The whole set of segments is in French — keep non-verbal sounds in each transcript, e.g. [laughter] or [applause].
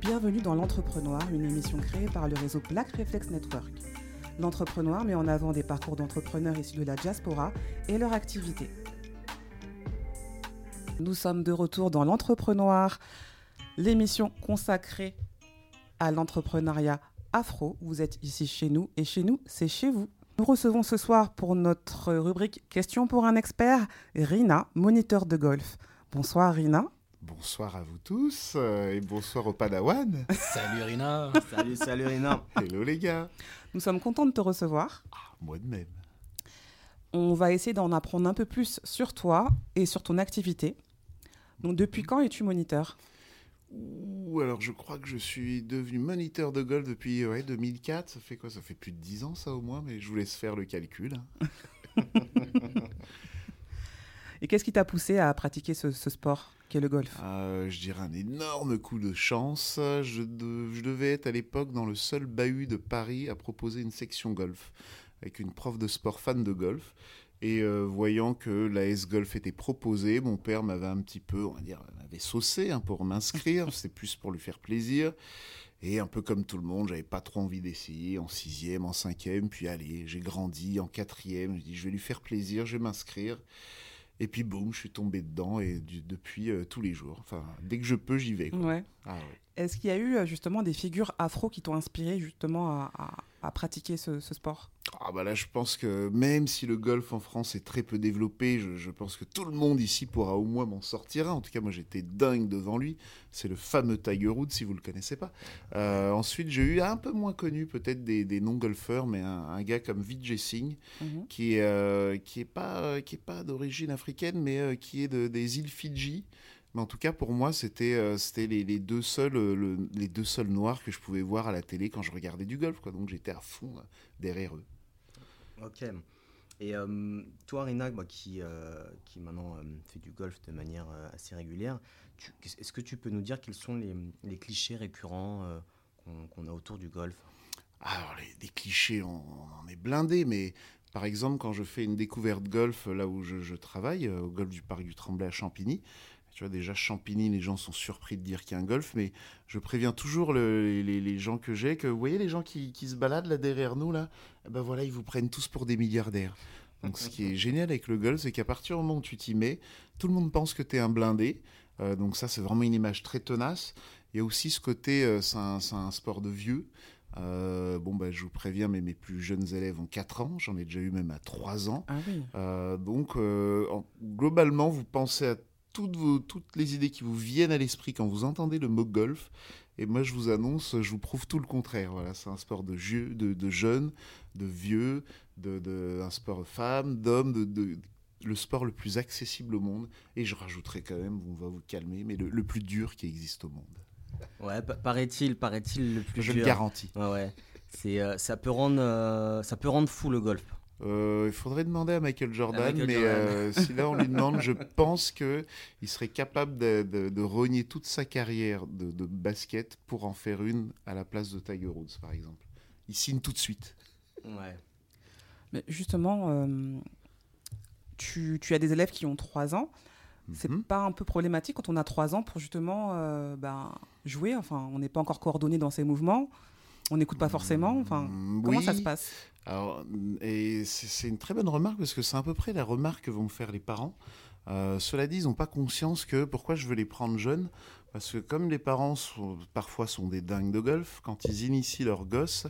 Bienvenue dans L'Entrepreneur, une émission créée par le réseau Black Reflex Network. L'Entrepreneur met en avant des parcours d'entrepreneurs issus de la diaspora et leur activité. Nous sommes de retour dans L'Entrepreneur, l'émission consacrée à l'entrepreneuriat afro. Vous êtes ici chez nous et chez nous, c'est chez vous. Nous recevons ce soir pour notre rubrique Question pour un expert, Rina, moniteur de golf. Bonsoir Rina. Bonsoir à vous tous euh, et bonsoir au Padawan. [laughs] Salut Rina. salut, salut Rina. Hello les gars. Nous sommes contents de te recevoir. Ah, moi de même. On va essayer d'en apprendre un peu plus sur toi et sur ton activité. Donc depuis quand es-tu moniteur? Alors je crois que je suis devenu moniteur de golf depuis ouais, 2004. Ça fait quoi? Ça fait plus de 10 ans ça au moins, mais je vous laisse faire le calcul. [laughs] Et qu'est-ce qui t'a poussé à pratiquer ce, sport qu'est le golf? Euh, Je dirais un énorme coup de chance. Je, je devais être à l'époque dans le seul bahut de Paris à proposer une section golf avec une prof de sport fan de golf. Et euh, voyant que la S-Golf était proposée, mon père m'avait un petit peu, on va dire, m'avait saucé hein, pour m'inscrire. C'était plus pour lui faire plaisir. Et un peu comme tout le monde, j'avais pas trop envie d'essayer en sixième, en cinquième. Puis allez, j'ai grandi en quatrième. Je dis, je vais lui faire plaisir, je vais m'inscrire. Et puis boum, je suis tombé dedans et depuis euh, tous les jours. Enfin, dès que je peux, j'y vais. Ouais. Ah Est-ce qu'il y a eu euh, justement des figures afro qui t'ont inspiré justement à, à pratiquer ce, sport ah bah là, je pense que même si le golf en France est très peu développé, je, pense que tout le monde ici pourra au moins m'en sortir En tout cas, moi, j'étais dingue devant lui. C'est le fameux Tiger Woods, si vous le connaissez pas. Euh, ensuite, j'ai eu un peu moins connu peut-être des, non-golfeurs, mais un, gars comme Vijay Singh, mhm. qui, euh, qui est pas, qui est pas d'origine africaine, mais euh, qui est de, des îles Fidji. Mais en tout cas, pour moi, c'était euh, c'était les, les, deux seuls, euh, les deux seuls noirs que je pouvais voir à la télé quand je regardais du golf. Quoi. Donc j'étais à fond euh, derrière eux. Ok. Et toi, Rina, qui, qui maintenant fait du golf de manière assez régulière, est-ce que tu peux nous dire quels sont les, les clichés récurrents qu'on a autour du golf? Alors, les, clichés, on, en est blindé, mais par exemple, quand je fais une découverte golf là où je, je travaille, au golf du Parc du Tremblay à Champigny, tu vois, déjà, Champigny, les gens sont surpris de dire qu'il y a un golf, mais je préviens toujours les, gens que j'ai que, vous voyez, les gens qui, se baladent là derrière nous, là, eh ben voilà, ils vous prennent tous pour des milliardaires. Donc, ce qui est génial avec le golf, c'est qu'à partir du moment où tu t'y mets, tout le monde pense que tu es un blindé. Euh, donc, ça, c'est vraiment une image très tenace. Il y a aussi ce côté, euh, c'est un, sport de vieux. Euh, bon, bah, je vous préviens, mais mes plus jeunes élèves ont 4 ans, j'en ai déjà eu même à 3 ans. Ah donc, globalement, vous pensez à toutes, toutes les idées qui vous viennent à l'esprit quand vous entendez le mot golf. Et moi, je vous annonce, je vous prouve tout le contraire. Voilà, c'est un sport de, jeu, de, jeunes, de vieux, de, un sport de femmes, d'hommes, de, le sport le plus accessible au monde. Et je rajouterai quand même, on va vous calmer, mais le, plus dur qui existe au monde. Ouais, paraît-il, paraît-il le plus je dur. Je le garantis. Ouais, ouais. C'est, euh, ça peut rendre, euh, ça peut rendre fou le golf. Euh, il faudrait demander à Michael Jordan, mais euh, [laughs] si là on lui demande, je pense qu'il serait capable de, de, rogner toute sa carrière de, de, basket pour en faire une à la place de Tiger Woods, par exemple. Il signe tout de suite. Ouais. Mais justement, euh, tu, tu, as des élèves qui ont 3 ans. C'est mhm. pas un peu problématique quand on a 3 ans pour justement ben, jouer Enfin, on n'est pas encore coordonné dans ses mouvements on n'écoute pas forcément Enfin, mm, comment ça se passe? Alors, et c'est une très bonne remarque parce que c'est à peu près la remarque que vont me faire les parents. Euh, cela dit, ils n'ont pas conscience que pourquoi je veux les prendre jeunes. Parce que comme les parents sont, parfois sont des dingues de golf, quand ils initient leurs gosses,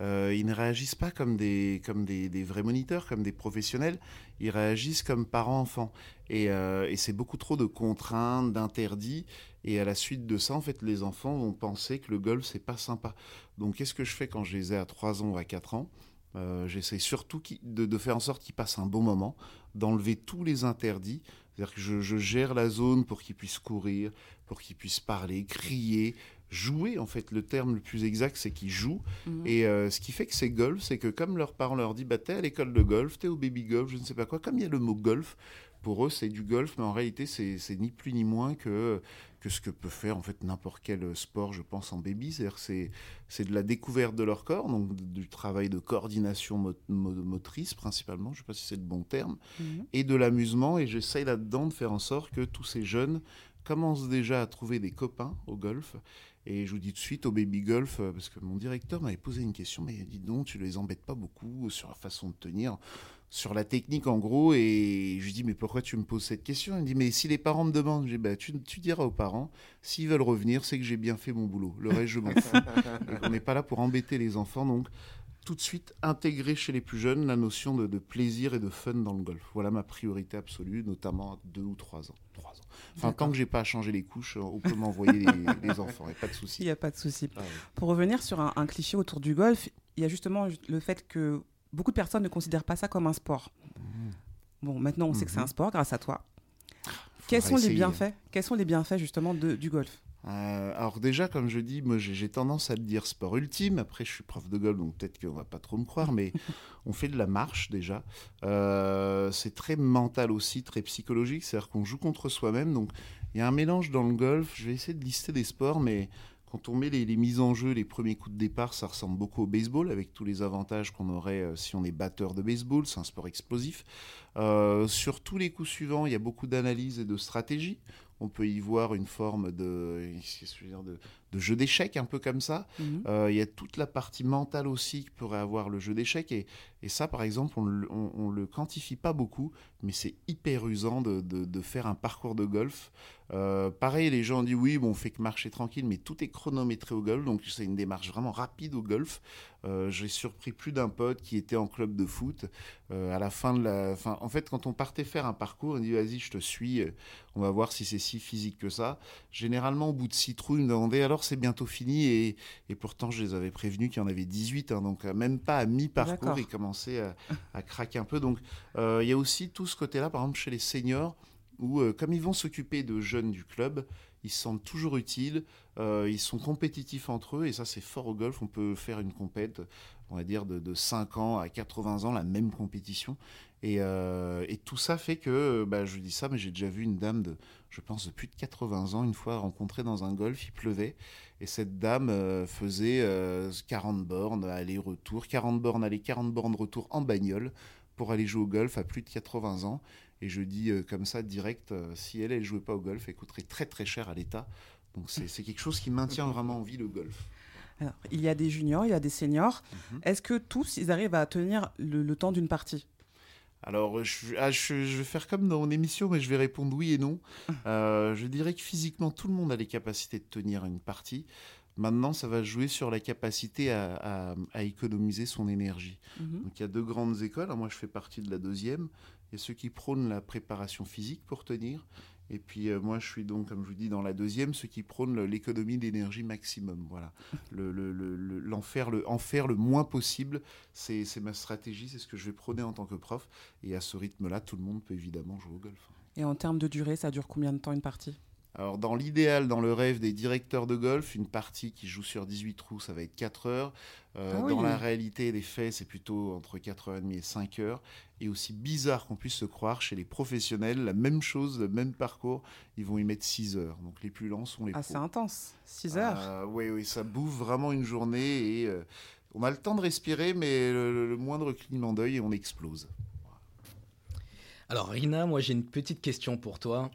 euh, ils ne réagissent pas comme, des, comme des, vrais moniteurs, comme des professionnels, ils réagissent comme parents-enfants. Et, euh, et c'est beaucoup trop de contraintes, d'interdits. Et à la suite de ça, en fait, les enfants vont penser que le golf, c'est pas sympa. Donc, qu'est-ce que je fais quand je les ai à 3 ans ou à 4 ans? Euh, J'essaie surtout de, faire en sorte qu'ils passent un bon moment, d'enlever tous les interdits. C'est-à-dire que je, gère la zone pour qu'ils puissent courir, pour qu'ils puissent parler, crier, jouer. En fait, le terme le plus exact, c'est qu'ils jouent. Mhm. Et euh, ce qui fait que c'est golf, c'est que comme leurs parents leur disent, bah, t'es à l'école de golf, t'es au baby golf, je ne sais pas quoi, comme il y a le mot golf, pour eux, c'est du golf, mais en réalité, c'est ni plus ni moins que, que ce que peut faire en fait n'importe quel sport, je pense, en baby. C'est-à-dire c'est de la découverte de leur corps, donc du travail de coordination motrice principalement, je ne sais pas si c'est le bon terme, mhm. et de l'amusement. Et j'essaye là-dedans de faire en sorte que tous ces jeunes commencent déjà à trouver des copains au golf. Et je vous dis tout de suite au baby golf, parce que mon directeur m'avait posé une question, mais dis donc, tu les embêtes pas beaucoup sur la façon de tenir sur la technique en gros et je lui dis mais pourquoi tu me poses cette question? Il me dit mais si les parents me demandent, je dis, bah, tu, diras aux parents, s'ils veulent revenir, c'est que j'ai bien fait mon boulot. Le reste je m'en fous. on n'est pas là pour embêter les enfants donc tout de suite intégrer chez les plus jeunes la notion de, plaisir et de fun dans le golf. Voilà ma priorité absolue, notamment à deux ou trois ans. Trois ans. Enfin, tant que j'ai pas à changer les couches, on peut m'envoyer les, [laughs] enfants, il n'y a pas de souci. Il n'y a pas de souci. Ah pour revenir sur un, cliché autour du golf, il y a justement le fait que beaucoup de personnes ne considèrent pas ça comme un sport. Mmh. Bon, maintenant, on sait que c'est un mmh. sport grâce à toi. Quels sont les bienfaits? Quels sont les bienfaits justement de, du golf? Euh, alors déjà, comme je dis, moi j'ai tendance à le dire sport ultime. Après, je suis prof de golf, donc peut-être qu'on va pas trop me croire, mais [laughs] on fait de la marche déjà. Euh, c'est très mental aussi, très psychologique. C'est-à-dire qu'on joue contre soi-même. Donc il y a un mélange dans le golf. Je vais essayer de lister des sports, mais quand on met les, mises en jeu, les premiers coups de départ, ça ressemble beaucoup au baseball, avec tous les avantages qu'on aurait euh, si on est batteur de baseball. C'est un sport explosif. Euh, sur tous les coups suivants, il y a beaucoup d'analyse et de stratégie. On peut y voir une forme de, de, de jeu d'échecs, un peu comme ça. Mhm. Euh, il y a toute la partie mentale aussi que pourrait avoir le jeu d'échecs. Et, et, ça, par exemple, on ne le quantifie pas beaucoup, mais c'est hyper usant de, de, faire un parcours de golf. Euh, pareil, les gens disent oui, bon, on fait que marcher tranquille, mais tout est chronométré au golf, donc c'est une démarche vraiment rapide au golf. Euh, j'ai surpris plus d'un pote qui était en club de foot. à la fin de la, fin, en fait, quand on partait faire un parcours, on dit vas-y, je te suis, on va voir si c'est si physique que ça. Généralement, au bout de six trous, ils me demandaient alors c'est bientôt fini et, pourtant je les avais prévenus qu'il y en avait 18, hein, donc euh, même pas à mi-parcours, ils commençaient à, craquer un peu. Donc euh, il y a aussi tout ce côté-là, par exemple chez les seniors, où euh, comme ils vont s'occuper de jeunes du club, ils se sentent toujours utiles, ils sont compétitifs entre eux, et ça c'est fort au golf, on peut faire une compète, on va dire, de, de 5 ans à 80 ans, la même compétition. Euh, et, tout ça fait que, bah, je dis ça, mais j'ai déjà vu une dame de, je pense, de plus de 80 ans, une fois rencontrée dans un golf, il pleuvait, et cette dame euh, faisait 40 euh, bornes aller-retour, 40 bornes aller, 40 bornes retour en bagnole pour aller jouer au golf à plus de 80 ans. Et je dis comme ça, direct, si elle, elle jouait pas au golf, elle coûterait très très cher à l'État. Donc c'est quelque chose qui maintient [laughs] vraiment en vie le golf. Alors, il y a des juniors, il y a des seniors. Mhm. Est-ce que tous, ils arrivent à tenir le temps d'une partie? Alors, ah, je, vais faire comme dans mon émission, mais je vais répondre oui et non. [laughs] Euh, je dirais que physiquement, tout le monde a les capacités de tenir une partie. Maintenant, ça va jouer sur la capacité à, économiser son énergie. Mhm. Donc, il y a deux grandes écoles. Moi, je fais partie de la deuxième. Il y a ceux qui prônent la préparation physique pour tenir. Et puis euh, moi, je suis donc, comme je vous dis, dans la deuxième, ceux qui prônent l'économie d'énergie maximum. Voilà. Le, le, moins possible, c'est ma stratégie, c'est ce que je vais prôner en tant que prof. Et à ce rythme-là, tout le monde peut évidemment jouer au golf. Et en termes de durée, ça dure combien de temps une partie? Alors dans l'idéal, dans le rêve des directeurs de golf, une partie qui joue sur 18 trous, ça va être 4 heures. Euh, ah dans la réalité, les faits, c'est plutôt entre 4h30 et 5 heures. Et aussi bizarre qu'on puisse se croire, chez les professionnels, la même chose, le même parcours, ils vont y mettre 6 heures. Donc les plus lents sont les Ah, c'est intense, 6 heures ah, Oui, oui, ça bouffe vraiment une journée et euh, on a le temps de respirer, mais le, moindre clignement d'œil et on explose. Alors Rina, moi j'ai une petite question pour toi.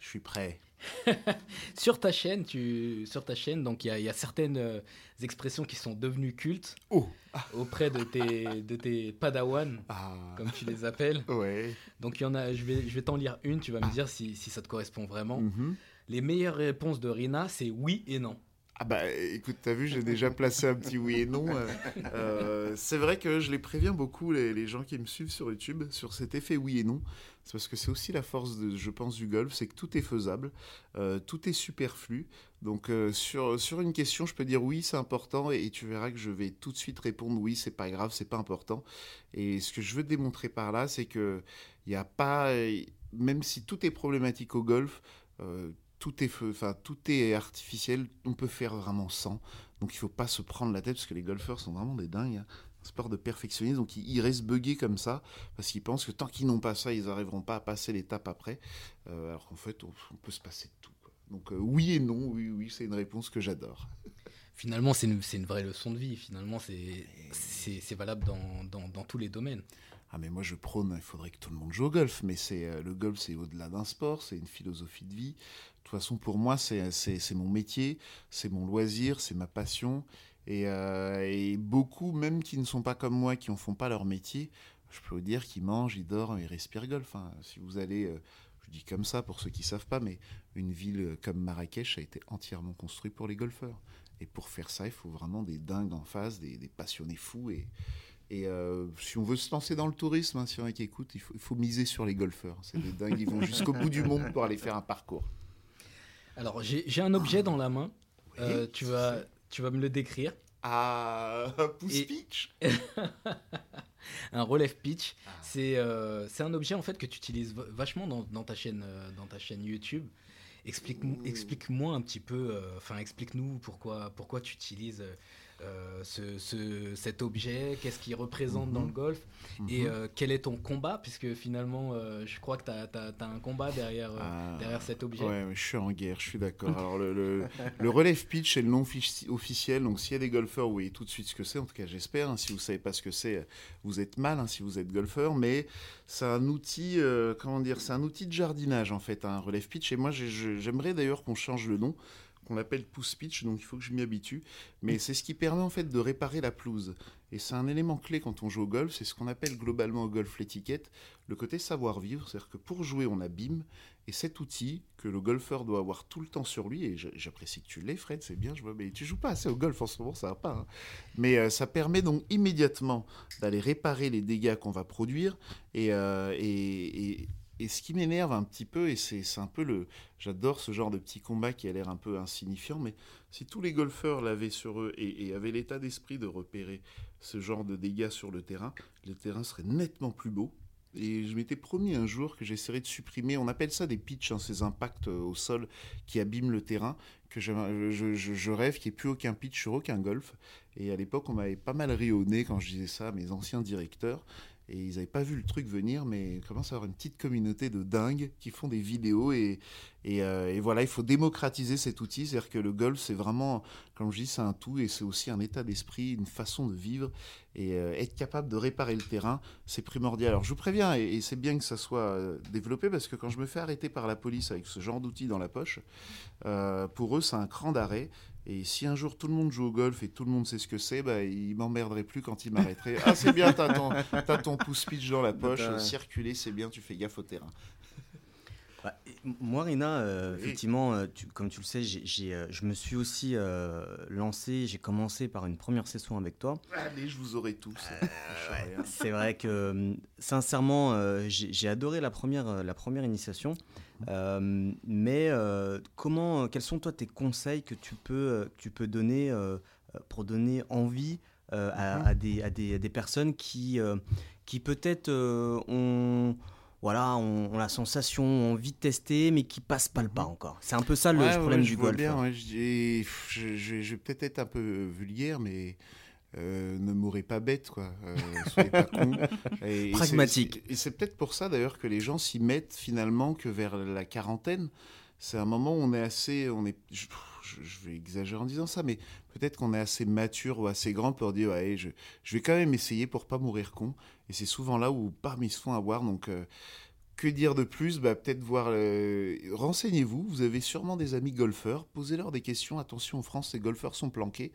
Je suis prêt. [laughs] sur ta chaîne, tu, sur ta chaîne, donc il y, a certaines euh, expressions qui sont devenues cultes oh. [laughs] auprès de tes, de tes padawans, ah. comme tu les appelles. Ouais. Donc il y en a, je vais, je vais t'en lire une. Tu vas me dire si, si, ça te correspond vraiment. Mm-hmm. Les meilleures réponses de Rina, c'est oui et non. Ah bah écoute, t'as vu, j'ai déjà placé un petit oui et non. Euh, euh, c'est vrai que je les préviens beaucoup, les, les, gens qui me suivent sur YouTube, sur cet effet oui et non. C'est parce que c'est aussi la force, de, je pense, du golf, c'est que tout est faisable, euh, tout est superflu. Donc sur, sur une question, je peux dire oui, c'est important, et, tu verras que je vais tout de suite répondre oui, c'est pas grave, c'est pas important. Et ce que je veux démontrer par là, c'est que il n'y a pas, même si tout est problématique au golf, tout est enfin tout est artificiel, on peut faire vraiment sans. Donc il faut pas se prendre la tête parce que les golfeurs sont vraiment des dingues. Hein. sport de perfectionnisme. Donc ils, restent buggés comme ça parce qu'ils pensent que tant qu'ils n'ont pas ça, ils n'arriveront pas à passer l'étape après. Euh, alors qu'en fait, on, peut se passer de tout. Donc euh, oui et non, oui, oui, c'est une réponse que j'adore. Finalement, c'est une, une, vraie leçon de vie. Finalement, c'est valable dans, dans, dans, tous les domaines. Ah mais moi je prône, il faudrait que tout le monde joue au golf, mais c'est euh, le golf c'est au-delà d'un sport, c'est une philosophie de vie. De toute façon pour moi c'est mon métier, c'est mon loisir, c'est ma passion, euh, et, beaucoup, même qui ne sont pas comme moi, qui en font pas leur métier, je peux vous dire qu'ils mangent, ils dorment, ils respirent golf. Hein. Si vous allez, euh, je dis comme ça pour ceux qui savent pas, mais une ville comme Marrakech a été entièrement construite pour les golfeurs. Et pour faire ça, il faut vraiment des dingues en face, des, passionnés fous. Et, et euh, si on veut se lancer dans le tourisme, hein, si on qui écoute, il faut, il faut, miser sur les golfeurs. C'est des dingues, ils vont jusqu'au bout du monde pour aller faire un parcours. Alors, j'ai un objet dans la main. tu vas tu vas me le décrire Ah, pouce pitch [laughs] Un relève pitch. Ah. Euh, c'est un objet en fait que tu utilises vachement dans, dans, ta, chaîne, euh, dans ta chaîne YouTube. Explique-moi explique un petit peu, euh, enfin explique-nous pourquoi, pourquoi tu utilises euh, ce, cet objet, qu'est-ce qu'il représente dans le mhm. golf et mhm. euh, quel est ton combat, puisque finalement, euh, je crois que tu as, un combat derrière, ah, derrière cet objet. Ouais, je suis en guerre, je suis d'accord. [laughs] Alors, le, le, relève pitch est le nom officiel, donc s'il y a des golfeurs, vous voyez tout de suite ce que c'est, en tout cas j'espère. Hein. si vous savez pas ce que c'est, vous êtes mal hein, si vous êtes golfeur, mais c'est un outil, comment dire, c'est un outil de jardinage en fait, un relève pitch. Et moi, j'aimerais d'ailleurs qu'on change le nom qu'on appelle pouce pitch, donc il faut que je m'y habitue. Mais c'est ce qui permet en fait de réparer la pelouse. Et c'est un élément clé quand on joue au golf, c'est ce qu'on appelle globalement au golf l'étiquette, le côté savoir-vivre. C'est-à-dire que pour jouer, on abîme. Et cet outil que le golfeur doit avoir tout le temps sur lui, et j'apprécie que tu l'aies, Fred, c'est bien, je vois, mais tu joues pas assez au golf en ce moment, ça va pas. Hein. Mais euh, ça permet donc immédiatement d'aller réparer les dégâts qu'on va produire et, euh, et, et ce qui m'énerve un petit peu, et c'est un peu le. J'adore ce genre de petit combat qui a l'air un peu insignifiant, mais si tous les golfeurs l'avaient sur eux et, avaient l'état d'esprit de repérer ce genre de dégâts sur le terrain, le terrain serait nettement plus beau. Et je m'étais promis un jour que j'essaierais de supprimer, on appelle ça des pitchs, hein, ces impacts euh, au sol qui abîment le terrain, que je, je, rêve qu'il n'y ait plus aucun pitch sur aucun golf. Et à l'époque, on m'avait pas mal nez quand je disais ça à mes anciens directeurs et ils n'avaient pas vu le truc venir, mais ils commencent à avoir une petite communauté de dingues qui font des vidéos et, et, euh, voilà, il faut démocratiser cet outil, c'est-à-dire que le golf, c'est vraiment, comme je dis, c'est un tout et c'est aussi un état d'esprit, une façon de vivre et euh, être capable de réparer le terrain, c'est primordial. Alors je vous préviens, et, c'est bien que ça soit euh, développé parce que quand je me fais arrêter par la police avec ce genre d'outil dans la poche, pour eux, c'est un cran d'arrêt. Et si un jour tout le monde joue au golf et tout le monde sait ce que c'est, bah, il m'emmerderait plus quand il m'arrêterait. ah, c'est bien, t'as ton, as ton pouce pitch dans la poche, circuler, c'est bien, tu fais gaffe au terrain. Bah, moi, Rina, euh, effectivement, euh, comme tu le sais, euh, je me suis aussi lancé, j'ai commencé par une première session avec toi. Allez, je vous aurai tous. c'est vrai que, sincèrement, j'ai, adoré la première, la première initiation. Mais comment, quels sont toi tes conseils que tu peux, tu peux donner pour donner envie à, des, à, des, à, des, personnes qui, qui peut-être ont voilà, on, la sensation, on envie de tester, mais qui passe pas le pas mhm. encore. C'est un peu ça le problème du golf. Bien, hein. je, vais peut-être être un peu vulgaire, mais euh, ne mourrez pas bête, quoi. Euh, soyez pas con. [laughs] Pragmatique. Et c'est peut-être pour ça d'ailleurs que les gens s'y mettent finalement que vers la quarantaine. C'est un moment où on est assez, on est, je, vais exagérer en disant ça, mais peut-être qu'on est assez mature ou assez grand pour dire, ouais, je, je, vais quand même essayer pour pas mourir con. Et c'est souvent là où parmi ils se font avoir. Donc, euh, que dire de plus? Bah, Peut-être voir. Euh, renseignez-vous. Vous avez sûrement des amis golfeurs. Posez-leur des questions. Attention, en France, les golfeurs sont planqués.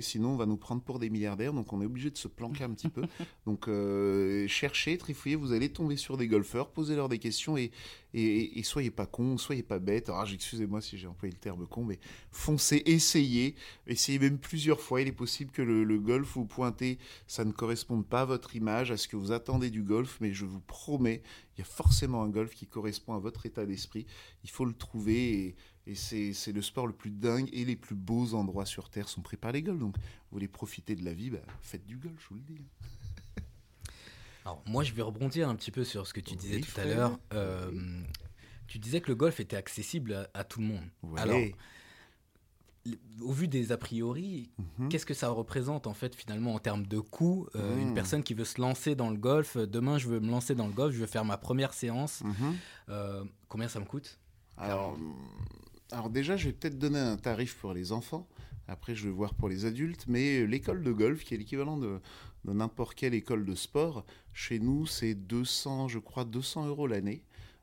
Sinon, on va nous prendre pour des milliardaires. Donc, on est obligé de se planquer un petit peu. [laughs] Donc, euh, cherchez, trifouillez. Vous allez tomber sur des golfeurs. Posez-leur des questions et, et, soyez pas cons, soyez pas bêtes. Alors, excusez-moi si j'ai employé le terme con, mais foncez, essayez. Essayez même plusieurs fois. Il est possible que le, le golf vous pointez, ça ne corresponde pas à votre image, à ce que vous attendez du golf. Mais je vous promets, il y a forcément un golf qui correspond à votre état d'esprit. Il faut le trouver et et c'est le sport le plus dingue et les plus beaux endroits sur Terre sont pris par les golfs. Donc, vous voulez profiter de la vie, bah, faites du golf, je vous le dis. Alors, moi, je vais rebondir un petit peu sur ce que tu disais tout à l'heure. Euh, tu disais que le golf était accessible à, tout le monde. Alors, au vu des a priori, Mhm. qu'est-ce que ça représente en fait finalement en termes de coût euh, Mhm. Une personne qui veut se lancer dans le golf, euh, demain je veux me lancer dans le golf, je veux faire ma première séance. Mhm. Euh, combien ça me coûte? Alors, alors déjà, je vais peut-être donner un tarif pour les enfants. Après, je vais voir pour les adultes. Mais l'école de golf, qui est l'équivalent de, n'importe quelle école de sport, chez nous, c'est 200, je crois, 200 euros l'année.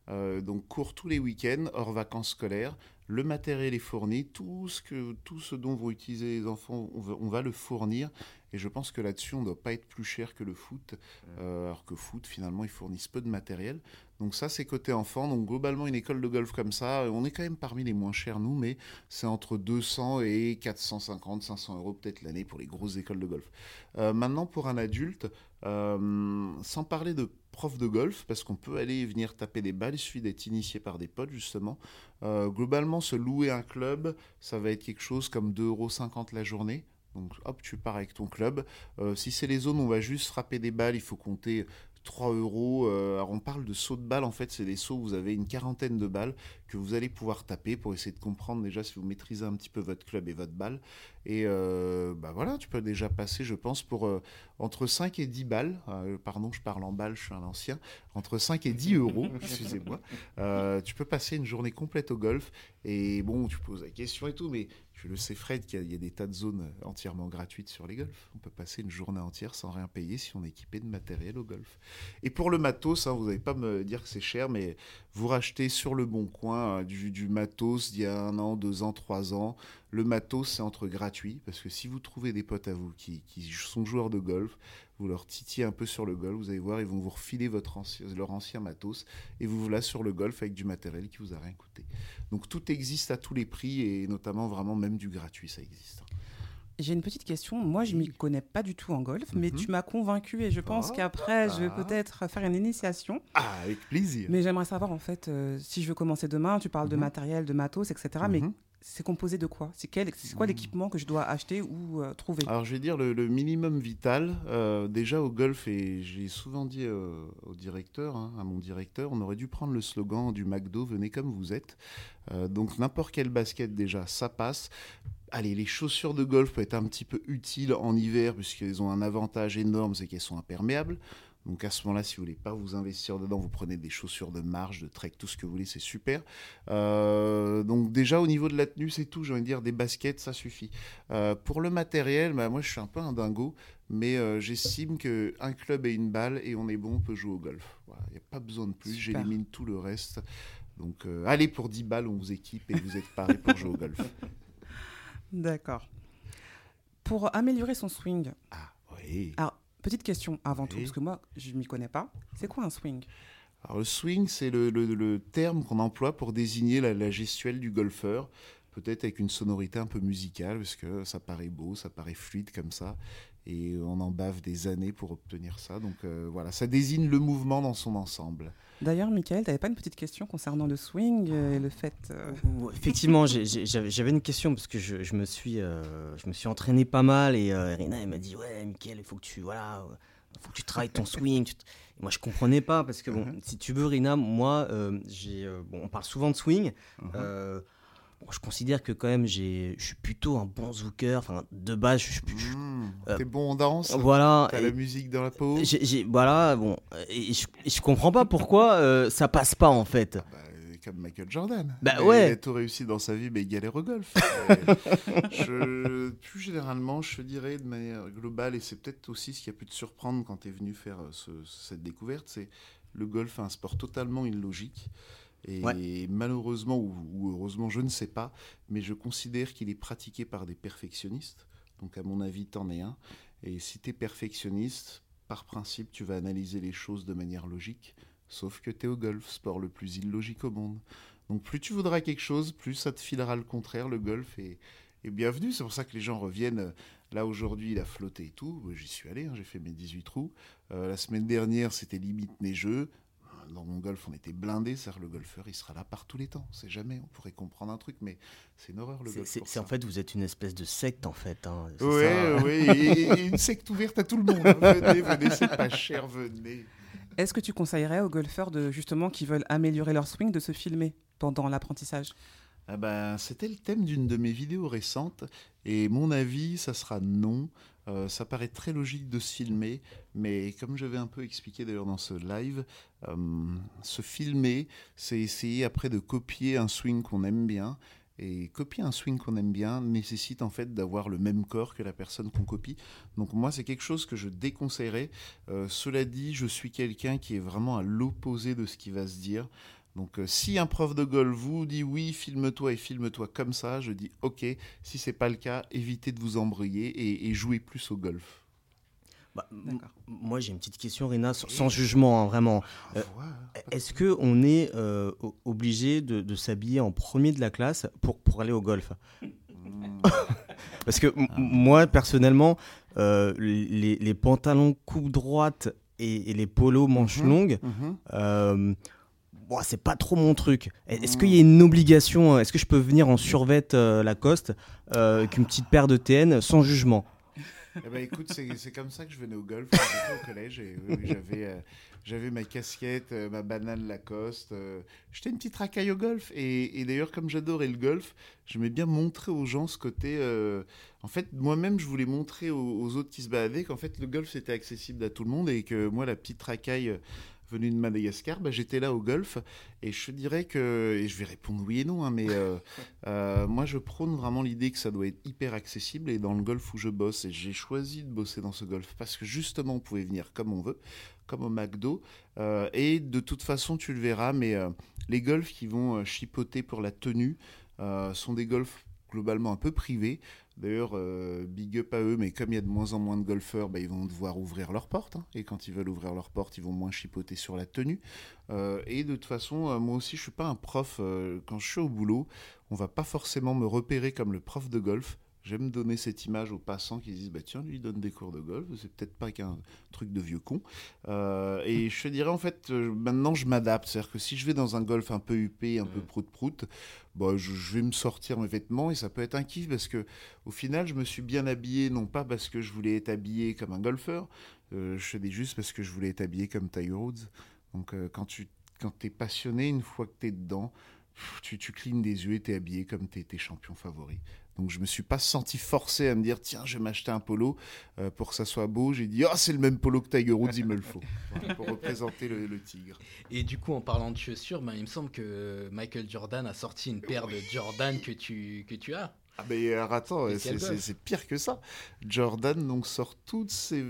Euh, donc, cours tous les week-ends, hors vacances scolaires. Le matériel est fourni. Tout ce, que, tout ce dont vont utiliser les enfants, on va, on va le fournir. Et je pense que là-dessus, on ne doit pas être plus cher que le foot. Euh, alors que foot, finalement, ils fournissent peu de matériel. Donc ça, c'est côté enfant. Donc globalement, une école de golf comme ça, on est quand même parmi les moins chers, nous, mais c'est entre 200 et 450, 500 euros peut-être l'année pour les grosses écoles de golf. Euh, maintenant, pour un adulte, euh, sans parler de prof de golf, parce qu'on peut aller venir taper des balles, il suffit d'être initié par des potes, justement. Euh, globalement, se louer un club, ça va être quelque chose comme 2,50 euros la journée. Donc hop, tu pars avec ton club. Si c'est les zones où on va juste frapper des balles, il faut compter 3 euros. Euh, alors on parle de sauts de balles, en fait, c'est des sauts où vous avez une quarantaine de balles que vous allez pouvoir taper pour essayer de comprendre déjà si vous maîtrisez un petit peu votre club et votre balle. Et euh, bah voilà, tu peux déjà passer, je pense, pour euh, entre 5 et 10 balles. Euh, pardon, je parle en balles, je suis un ancien. Entre 5 et 10 euros, [laughs] excusez-moi. Euh, tu peux passer une journée complète au golf. Et bon, tu poses la question et tout, mais tu le sais, Fred, qu'il y, a- il y a des tas de zones entièrement gratuites sur les golfs. On peut passer une journée entière sans rien payer si on est équipé de matériel au golf. Et pour le matos, hein, vous n'allez pas me dire que c'est cher, mais vous rachetez sur le bon coin du, du matos d'il y a un an, deux ans, trois ans. Le matos, c'est entre gratuit, parce que si vous trouvez des potes à vous qui, qui sont joueurs de golf, vous leur titillez un peu sur le golf, vous allez voir, ils vont vous refiler votre ancien- leur ancien matos, et vous voilà sur le golf avec du matériel qui vous a rien coûté. Donc tout existe à tous les prix, et notamment vraiment même du gratuit, ça existe. J'ai une petite question. Moi, je m'y connais pas du tout en golf, mais Mhm. tu m'as convaincu et je pense Ah, qu'après, je vais peut-être faire une initiation. Ah, avec plaisir. Mais j'aimerais savoir, en fait, euh, si je veux commencer demain, tu parles de Mhm. matériel, de matos, etc. Mais Mhm. C'est composé de quoi? C'est quel- c'est quoi Mhm. l'équipement que je dois acheter ou euh, trouver? Alors je vais dire le, le minimum vital. euh, déjà au golf, et j'ai souvent dit euh, au directeur, hein, à mon directeur, on aurait dû prendre le slogan du McDo, venez comme vous êtes. Donc n'importe quelle basket déjà, ça passe. Allez, les chaussures de golf peuvent être un petit peu utiles en hiver puisqu'elles ont un avantage énorme, c'est qu'elles sont imperméables. Donc à ce moment-là, si vous voulez pas vous investir dedans, vous prenez des chaussures de marche, de trek, tout ce que vous voulez, c'est super. Euh, donc déjà au niveau de la tenue, c'est tout. J'ai envie de dire des baskets, ça suffit. Euh, pour le matériel, bah, moi je suis un peu un dingo, mais euh, j'estime que un club et une balle et on est bon, on peut jouer au golf. Il n'y a pas besoin de plus. J'élimine tout le reste. Donc allez pour 10 balles, on vous équipe et vous êtes paré pour jouer au golf. [laughs] D'accord. Pour améliorer son swing, Ah oui. alors, petite question avant tout, parce que moi, je m'y connais pas. C'est quoi un swing? Alors, le swing, c'est le, le- le terme qu'on emploie pour désigner la, la gestuelle du golfeur, peut-être avec une sonorité un peu musicale, parce que ça paraît beau, ça paraît fluide comme ça, et on en bave des années pour obtenir ça. Donc euh, voilà, ça désigne le mouvement dans son ensemble. D'ailleurs, Michael, tu n'avais pas une petite question concernant le swing euh, et le fait. euh, Effectivement, j'avais une question parce que je, je me, suis, euh, je me suis entraîné pas mal et euh, Rina elle m'a dit ouais Mickaël il faut que tu voilà faut que tu travailles ton swing. Et moi je comprenais pas parce que bon Mhm. si tu veux Rina moi j'ai bon on parle souvent de swing. Mhm. bon, je considère que quand même j'ai je suis plutôt un bon zooker. Enfin de base je suis je- euh, T'es bon en danse voilà. T'as la musique dans la peau voilà bon et je, comprends pas pourquoi euh, ça passe pas en fait. Bah, comme Michael Jordan. Bah, ouais. Il a tout réussi dans sa vie, mais il galère au golf. [laughs] Euh, je, plus généralement, je dirais de manière globale, et c'est peut-être aussi ce qui a pu te surprendre quand tu es venu faire euh, ce- cette découverte, c'est le golf est un sport totalement illogique. Et malheureusement, ou, ou heureusement, je ne sais pas, mais je considère qu'il est pratiqué par des perfectionnistes. Donc à mon avis, t'en es un. Et si tu es perfectionniste, par principe, tu vas analyser les choses de manière logique. Sauf que tu es au golf, sport le plus illogique au monde. Donc plus tu voudras quelque chose, plus ça te filera le contraire. Le golf est, est bienvenu. C'est pour ça que les gens reviennent. euh, Là aujourd'hui, il a flotté et tout. J'y suis allé, hein, j'ai fait mes 18 trous. Euh, la semaine dernière, c'était limite neigeux. Dans mon golf, on était blindé. C'est-à-dire le golfeur, il sera là par tous les temps. C'est jamais. On pourrait comprendre un truc, mais c'est une horreur le C'est- golf. C'est c'est en fait vous êtes une espèce de secte en fait. hein, c'est Ouais, ça ouais, et, et une secte ouverte à tout le monde. hein. Venez, venez, c'est pas cher, venez. Est-ce que tu conseillerais aux golfeurs de, justement qui veulent améliorer leur swing de se filmer pendant l'apprentissage? Ah ben, C'était le thème d'une de mes vidéos récentes. Et mon avis, ça sera non. Euh, ça paraît très logique de se filmer, mais comme j'avais un peu expliqué d'ailleurs dans ce live, euh, se filmer, c'est essayer après de copier un swing qu'on aime bien. Et copier un swing qu'on aime bien nécessite en fait d'avoir le même corps que la personne qu'on copie. Donc moi c'est quelque chose que je déconseillerais. Euh, cela dit, je suis quelqu'un qui est vraiment à l'opposé de ce qui va se dire. Donc euh, si un prof de golf vous dit oui, filme-toi et filme-toi comme ça, je dis ok. Si c'est pas le cas, évitez de vous embrouiller et, jouez plus au golf. Bah, moi j'ai une petite question Rina, sans, jugement hein, vraiment. Euh, est-ce que on est euh, obligé de, s'habiller en premier de la classe pour, pour aller au golf? Hmm. [laughs] Parce que ah. moi personnellement, les, pantalons coupe droite et, les polos manches mhm. longues, mhm bon, c'est pas trop mon truc. Est-ce qu'il y a une obligation euh, Est-ce que je peux venir en survette euh, Lacoste euh, avec une petite paire de TN sans jugement? Eh ben, écoute, c'est comme ça que je venais au golf au collège. J'avais j'avais ma casquette, ma banane Lacoste. J'étais une petite racaille au golf. Et, d'ailleurs, comme j'adorais le golf, j'aimais bien montrer aux gens ce côté. en fait, moi-même, je voulais montrer aux, aux autres qui se baladaient qu'en fait, le golf, c'était accessible à tout le monde et que moi, la petite racaille venu de Madagascar, bah, j'étais là au golf et je dirais que, et je vais répondre oui et non, hein, mais euh, euh, moi je prône vraiment l'idée que ça doit être hyper accessible et dans le golf où je bosse, et j'ai choisi de bosser dans ce golf parce que justement on pouvait venir comme on veut, comme au McDo, euh, et de toute façon tu le verras, mais les golfs qui vont chipoter pour la tenue sont des golfs globalement un peu privés. D'ailleurs, euh, big up à eux, mais comme il y a de moins en moins de golfeurs, bah, ils vont devoir ouvrir leurs portes. Hein. et quand ils veulent ouvrir leurs portes, ils vont moins chipoter sur la tenue. Euh, et de toute façon, euh, moi aussi, je suis pas un prof. quand je suis au boulot, on va pas forcément me repérer comme le prof de golf. J'aime donner cette image aux passants qui disent bah tiens lui il donne des cours de golf c'est peut-être pas qu'un truc de vieux con et je te dirais en fait maintenant je m'adapte c'est à dire que si je vais dans un golf un peu huppé un peu prout prout bah, je, vais me sortir mes vêtements et ça peut être un kiff parce que au final, je me suis bien habillé, non pas parce que je voulais être habillé comme un golfeur, euh, je faisais juste parce que je voulais être habillé comme Tiger Woods. Donc euh, quand tu quand es passionné, une fois que tu es dedans, tu, tu clignes des yeux et tu es habillé comme tes, tes champions favoris. Donc je me suis pas senti forcé à me dire tiens je vais m'acheter un polo euh, pour que ça soit beau. J'ai dit oh c'est le même polo que Tiger Woods il me le faut [laughs] pour représenter le, tigre. Et du coup en parlant de chaussures, ben, il me semble que Michael Jordan a sorti une paire de Jordan que tu que tu as. Ah mais attends, c'est pire que ça. Jordan donc sort toutes ces,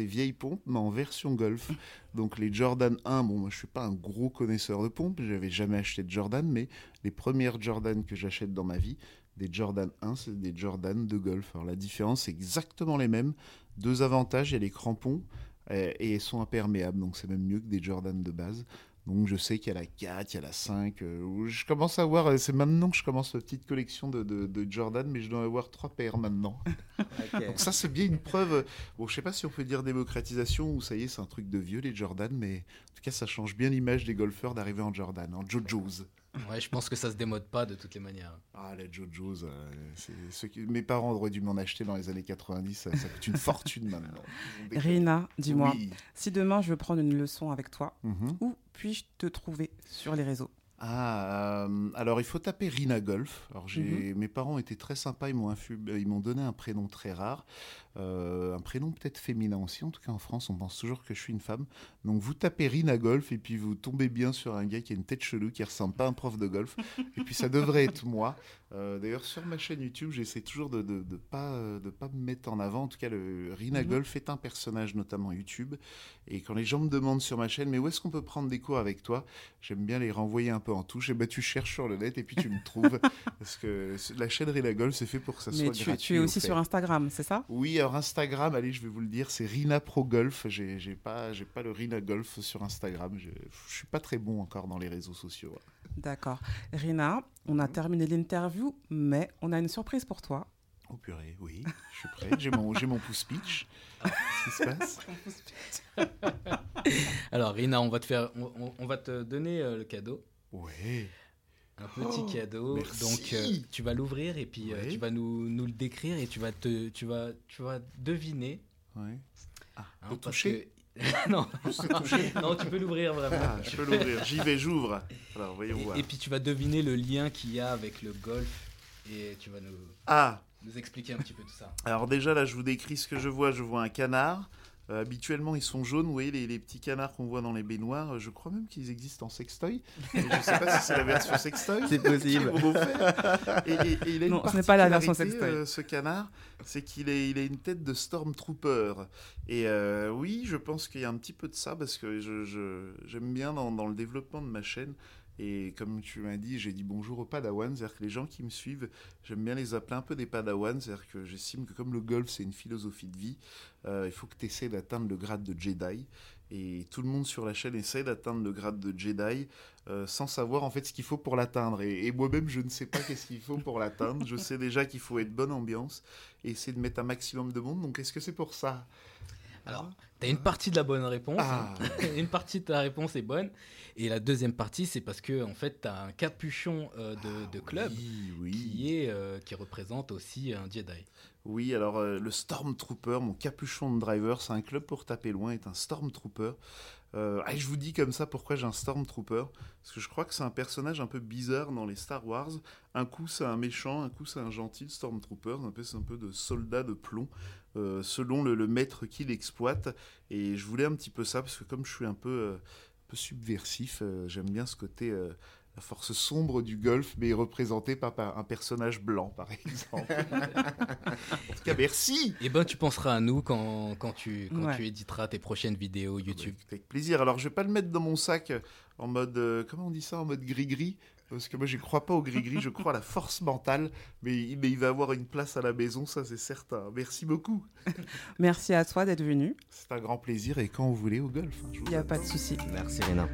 vieilles pompes mais en version golf. Donc les Jordan 1, bon moi je suis pas un gros connaisseur de pompes, j'avais jamais acheté de Jordan, mais les premières Jordan que j'achète dans ma vie, des Jordan 1, c'est des Jordan de golf. Alors la différence, c'est exactement les mêmes. Deux avantages, il y a les crampons et, et ils sont imperméables, donc c'est même mieux que des Jordan de base. Donc je sais qu'il y a la 4, il y a la 5. Euh, je commence à avoir, c'est maintenant que je commence ma petite collection de, de, Jordan, mais je dois avoir trois paires maintenant. [laughs] Donc ça c'est bien une preuve. Bon, je sais pas si on peut dire démocratisation ou ça y est, c'est un truc de vieux les Jordan, mais en tout cas ça change bien l'image des golfeurs d'arriver en Jordan, en JoJo's. Ouais, je pense que ça se démode pas de toutes les manières. Ah, les JoJo's, euh, ce que mes parents auraient dû m'en acheter dans les années 90, ça, coûte une [laughs] fortune maintenant. Rina, dis-moi, si demain je veux prendre une leçon avec toi, mhm. où puis-je te trouver sur les réseaux? Ah, euh, alors il faut taper Rina Golf. Alors j'ai, mhm. mes parents étaient très sympas, ils m'ont, ils m'ont donné un prénom très rare. Euh, un prénom peut-être féminin aussi. En tout cas, en France, on pense toujours que je suis une femme. Donc, vous tapez Rina Golf et puis vous tombez bien sur un gars qui a une tête chelou, qui ressemble pas à un prof de golf. et puis, ça devrait être moi. Euh, d'ailleurs, sur ma chaîne YouTube, j'essaie toujours de ne de, pas, de pas me mettre en avant. En tout cas, le Rina mhm. Golf est un personnage, notamment YouTube. Et quand les gens me demandent sur ma chaîne, mais où est-ce qu'on peut prendre des cours avec toi? J'aime bien les renvoyer un peu en touche. Et bah, tu cherches sur le net et puis tu me trouves. [laughs] parce que la chaîne Rina Golf, c'est fait pour que ça soit tu, tu es aussi sur Instagram, c'est ça? Oui, alors Instagram, allez, je vais vous le dire, c'est Rina Pro Golf. J'ai pas, pas le Rina Golf sur Instagram. Je, je suis pas très bon encore dans les réseaux sociaux. D'accord. Rina, on a terminé l'interview, mais on a une surprise pour toi. Oh purée, oui, je suis prêt. J'ai mon, mon pouce pitch. Qu'est-ce qui se passe? [laughs] Alors, Rina, on va te, faire, on, va te donner euh, le cadeau. Oui un petit oh, cadeau. Donc euh, tu vas l'ouvrir et puis euh, tu vas nous, nous, le décrire et tu vas te tu vas tu vas deviner. Ouais. Ah, hein, toucher? Non. [laughs] Non, tu peux l'ouvrir vraiment. Ah, je peux l'ouvrir. J'y vais, j'ouvre. Alors, voyons Et, voir. et puis tu vas deviner le lien qu'il y a avec le golf et tu vas nous, Ah, nous expliquer un petit peu tout ça. alors déjà là, je vous décris ce que je vois. Je vois un canard. Euh, habituellement, ils sont jaunes. Vous voyez les, les petits canards qu'on voit dans les baignoires. Euh, Je crois même qu'ils existent en sextoy. Mais je sais pas si c'est la version sextoy. C'est possible. Et, et- et il a une Non, ce n'est pas la version sextoy. euh, ce canard, c'est qu'il a, il a une tête de Stormtrooper. Et euh, oui, je pense qu'il y a un petit peu de ça parce que je, je- j'aime bien dans, dans le développement de ma chaîne. Et comme tu m'as dit, j'ai dit bonjour aux Padawans, c'est-à-dire que les gens qui me suivent, j'aime bien les appeler un peu des Padawans, c'est-à-dire que j'estime que comme le golf c'est une philosophie de vie, euh, il faut que tu essaies d'atteindre le grade de Jedi. Et tout le monde sur la chaîne essaie d'atteindre le grade de Jedi euh, sans savoir en fait ce qu'il faut pour l'atteindre. Et, moi-même, je ne sais pas qu'est-ce qu'il faut pour l'atteindre. Je sais déjà qu'il faut être bonne ambiance et essayer de mettre un maximum de monde. Donc, est-ce que c'est pour ça? Tu as une partie de la bonne réponse. Ah. [laughs] une partie de ta réponse est bonne. Et la deuxième partie, c'est parce que en fait, tu as un capuchon euh, de, de club Oui, oui. qui, est, euh, qui représente aussi un Jedi. Oui, alors euh, le Stormtrooper, mon capuchon de driver, c'est un club pour taper loin, est un Stormtrooper. Euh, je vous dis comme ça pourquoi j'ai un Stormtrooper. Parce que je crois que c'est un personnage un peu bizarre dans les Star Wars. Un coup c'est un méchant, un coup c'est un gentil Stormtrooper. Un peu, c'est un peu de soldat de plomb, euh, selon le, maître qui l'exploite. Et je voulais un petit peu ça, parce que comme je suis un peu, euh, un peu subversif, j'aime bien ce côté... la force sombre du golf, mais représentée par, par un personnage blanc, par exemple. [laughs] en tout cas, merci Et ben, tu penseras à nous quand, quand, tu, quand Ouais. tu éditeras tes prochaines vidéos YouTube. Avec plaisir. Alors, je vais pas le mettre dans mon sac euh, en mode, euh, comment on dit ça, en mode gris-gris. Parce que moi, je crois pas au gris-gris, je crois à la force mentale. Mais, il- mais il va avoir une place à la maison, ça, c'est certain. Merci beaucoup. [laughs] Merci à toi d'être venu. C'est un grand plaisir et quand vous voulez au golf. hein, Il n'y a pas de souci. Merci Réna.